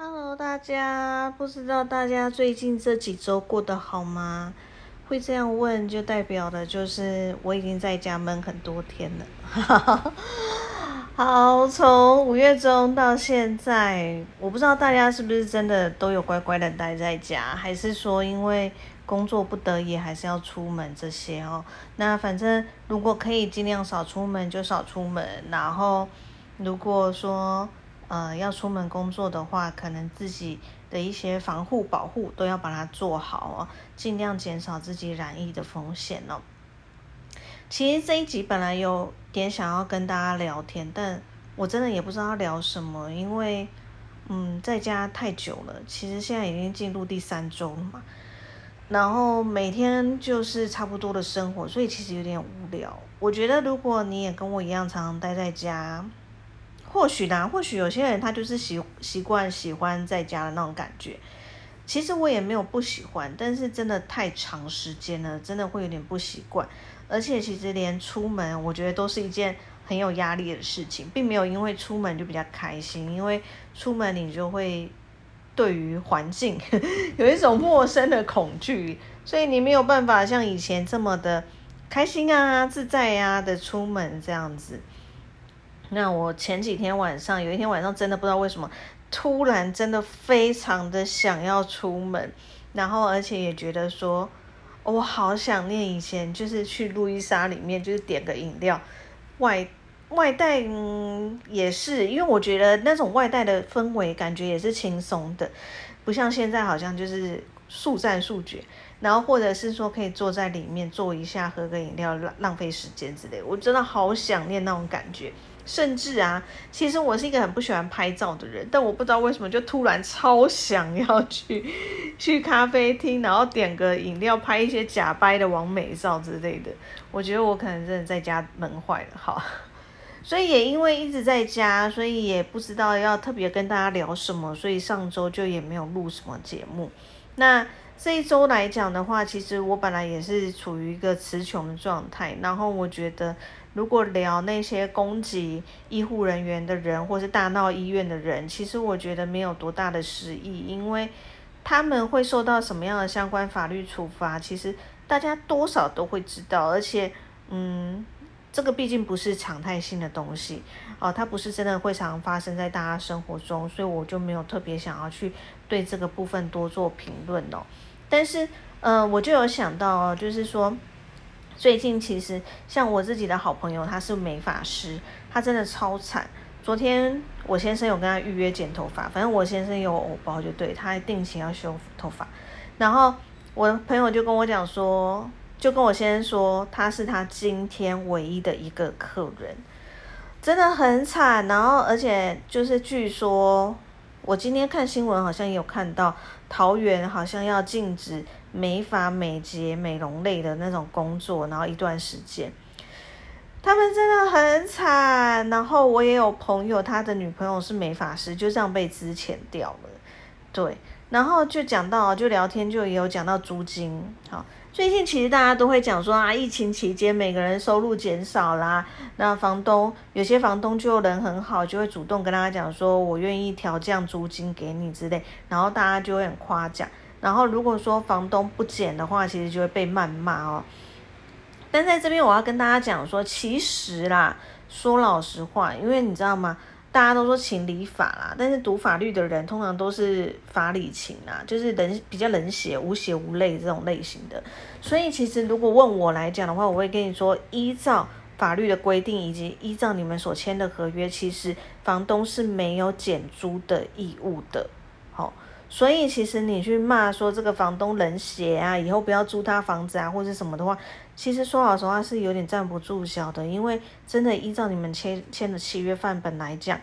Hello，大家，不知道大家最近这几周过得好吗？会这样问，就代表的就是我已经在家闷很多天了。好，从五月中到现在，我不知道大家是不是真的都有乖乖的待在家，还是说因为工作不得已还是要出门这些哦。那反正如果可以尽量少出门就少出门，然后如果说呃要出门工作的话，可能自己的一些防护保护都要把它做好哦，尽量减少自己染疫的风险哦。其实这一集本来有点想要跟大家聊天，但我真的也不知道聊什么，因为嗯在家太久了，其实现在已经进入第三周了嘛。然后每天就是差不多的生活，所以其实有点无聊。我觉得如果你也跟我一样常常待在家，或许呢，或许有些人他就是习习惯喜欢在家的那种感觉。其实我也没有不喜欢，但是真的太长时间了，真的会有点不习惯。而且其实连出门，我觉得都是一件很有压力的事情，并没有因为出门就比较开心，因为出门你就会。对于环境 有一种陌生的恐惧，所以你没有办法像以前这么的开心啊、自在呀的出门这样子。那我前几天晚上有一天晚上真的不知道为什么，突然真的非常的想要出门，然后而且也觉得说，我好想念以前就是去路易莎里面就是点个饮料外。外带嗯也是，因为我觉得那种外带的氛围感觉也是轻松的，不像现在好像就是速战速决，然后或者是说可以坐在里面坐一下喝个饮料浪浪费时间之类，我真的好想念那种感觉。甚至啊，其实我是一个很不喜欢拍照的人，但我不知道为什么就突然超想要去 去咖啡厅，然后点个饮料，拍一些假掰的完美照之类的。我觉得我可能真的在家闷坏了，好。所以也因为一直在家，所以也不知道要特别跟大家聊什么，所以上周就也没有录什么节目。那这一周来讲的话，其实我本来也是处于一个词穷的状态。然后我觉得，如果聊那些攻击医护人员的人，或是大闹医院的人，其实我觉得没有多大的实意，因为他们会受到什么样的相关法律处罚，其实大家多少都会知道，而且，嗯。这个毕竟不是常态性的东西哦，它不是真的会常发生在大家生活中，所以我就没有特别想要去对这个部分多做评论哦。但是，呃，我就有想到哦，就是说，最近其实像我自己的好朋友，他是美发师，他真的超惨。昨天我先生有跟他预约剪头发，反正我先生有偶包就对他定期要修头发，然后我朋友就跟我讲说。就跟我先生说，他是他今天唯一的一个客人，真的很惨。然后，而且就是据说，我今天看新闻好像有看到，桃园好像要禁止美发、美睫、美容类的那种工作，然后一段时间，他们真的很惨。然后我也有朋友，他的女朋友是美发师，就这样被资遣掉了。对，然后就讲到，就聊天就也有讲到租金，好。最近其实大家都会讲说啊，疫情期间每个人收入减少啦，那房东有些房东就人很好，就会主动跟大家讲说，我愿意调降租金给你之类，然后大家就会很夸奖。然后如果说房东不减的话，其实就会被谩骂哦。但在这边我要跟大家讲说，其实啦，说老实话，因为你知道吗？大家都说情理法啦，但是读法律的人通常都是法理情啊，就是人比较冷血、无血无泪这种类型的。所以其实如果问我来讲的话，我会跟你说，依照法律的规定以及依照你们所签的合约，其实房东是没有减租的义务的。好，所以其实你去骂说这个房东冷血啊，以后不要租他房子啊，或者什么的话。其实说老实话是有点站不住脚的，因为真的依照你们签签的契约范本来讲，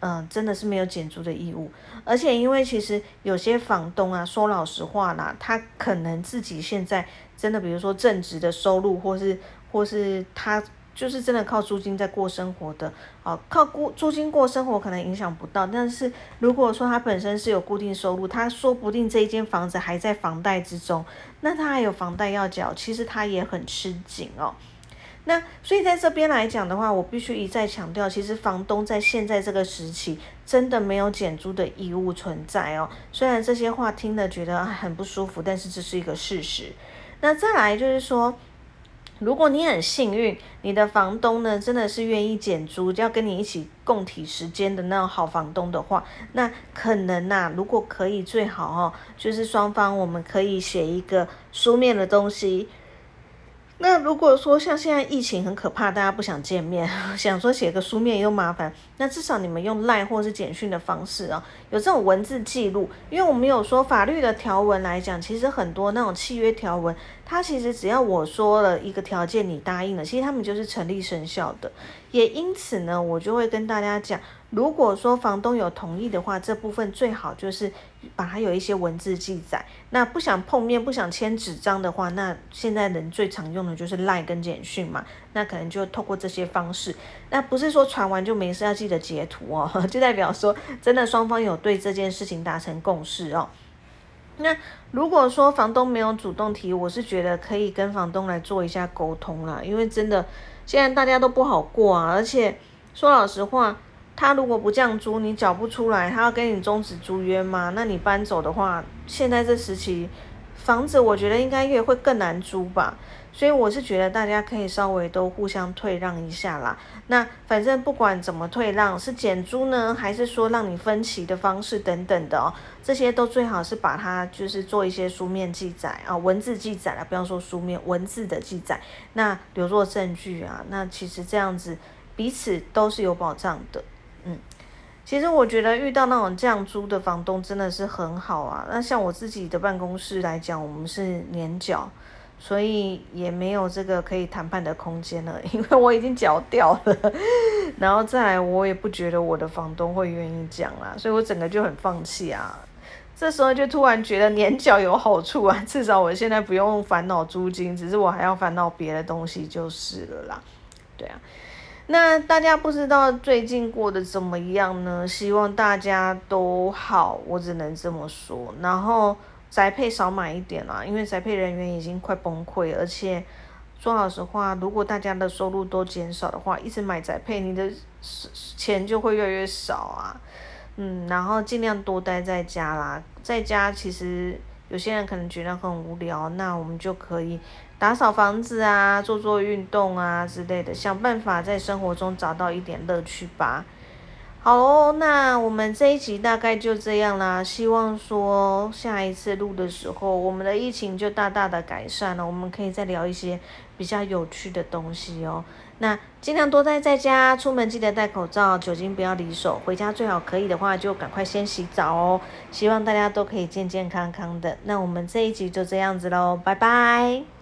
嗯，真的是没有减租的义务。而且因为其实有些房东啊，说老实话啦，他可能自己现在真的，比如说正职的收入，或是或是他。就是真的靠租金在过生活的，哦，靠过租金过生活可能影响不到，但是如果说他本身是有固定收入，他说不定这一间房子还在房贷之中，那他还有房贷要缴，其实他也很吃紧哦。那所以在这边来讲的话，我必须一再强调，其实房东在现在这个时期真的没有减租的义务存在哦。虽然这些话听了觉得很不舒服，但是这是一个事实。那再来就是说。如果你很幸运，你的房东呢真的是愿意减租，要跟你一起共体时间的那种好房东的话，那可能呐，如果可以最好哦，就是双方我们可以写一个书面的东西。那如果说像现在疫情很可怕，大家不想见面，想说写个书面又麻烦，那至少你们用赖或是简讯的方式啊，有这种文字记录。因为我们有说法律的条文来讲，其实很多那种契约条文，它其实只要我说了一个条件，你答应了，其实他们就是成立生效的。也因此呢，我就会跟大家讲。如果说房东有同意的话，这部分最好就是把它有一些文字记载。那不想碰面、不想签纸张的话，那现在人最常用的就是赖跟简讯嘛。那可能就透过这些方式。那不是说传完就没事，要记得截图哦，就代表说真的双方有对这件事情达成共识哦。那如果说房东没有主动提，我是觉得可以跟房东来做一下沟通啦，因为真的现在大家都不好过啊，而且说老实话。他如果不降租，你缴不出来，他要跟你终止租约吗？那你搬走的话，现在这时期房子，我觉得应该也会更难租吧。所以我是觉得大家可以稍微都互相退让一下啦。那反正不管怎么退让，是减租呢，还是说让你分期的方式等等的哦，这些都最好是把它就是做一些书面记载啊，文字记载啊，不要说书面文字的记载，那留作证据啊。那其实这样子彼此都是有保障的。嗯，其实我觉得遇到那种这样租的房东真的是很好啊。那像我自己的办公室来讲，我们是年缴，所以也没有这个可以谈判的空间了，因为我已经缴掉了。然后再来，我也不觉得我的房东会愿意讲啦，所以我整个就很放弃啊。这时候就突然觉得年缴有好处啊，至少我现在不用烦恼租金，只是我还要烦恼别的东西就是了啦。对啊。那大家不知道最近过得怎么样呢？希望大家都好，我只能这么说。然后宅配少买一点啦，因为宅配人员已经快崩溃，而且说老实话，如果大家的收入都减少的话，一直买宅配，你的钱就会越来越少啊。嗯，然后尽量多待在家啦，在家其实。有些人可能觉得很无聊，那我们就可以打扫房子啊，做做运动啊之类的，想办法在生活中找到一点乐趣吧。好哦，那我们这一集大概就这样啦。希望说下一次录的时候，我们的疫情就大大的改善了，我们可以再聊一些比较有趣的东西哦。那尽量多待在家，出门记得戴口罩，酒精不要离手。回家最好可以的话，就赶快先洗澡哦。希望大家都可以健健康康的。那我们这一集就这样子喽，拜拜。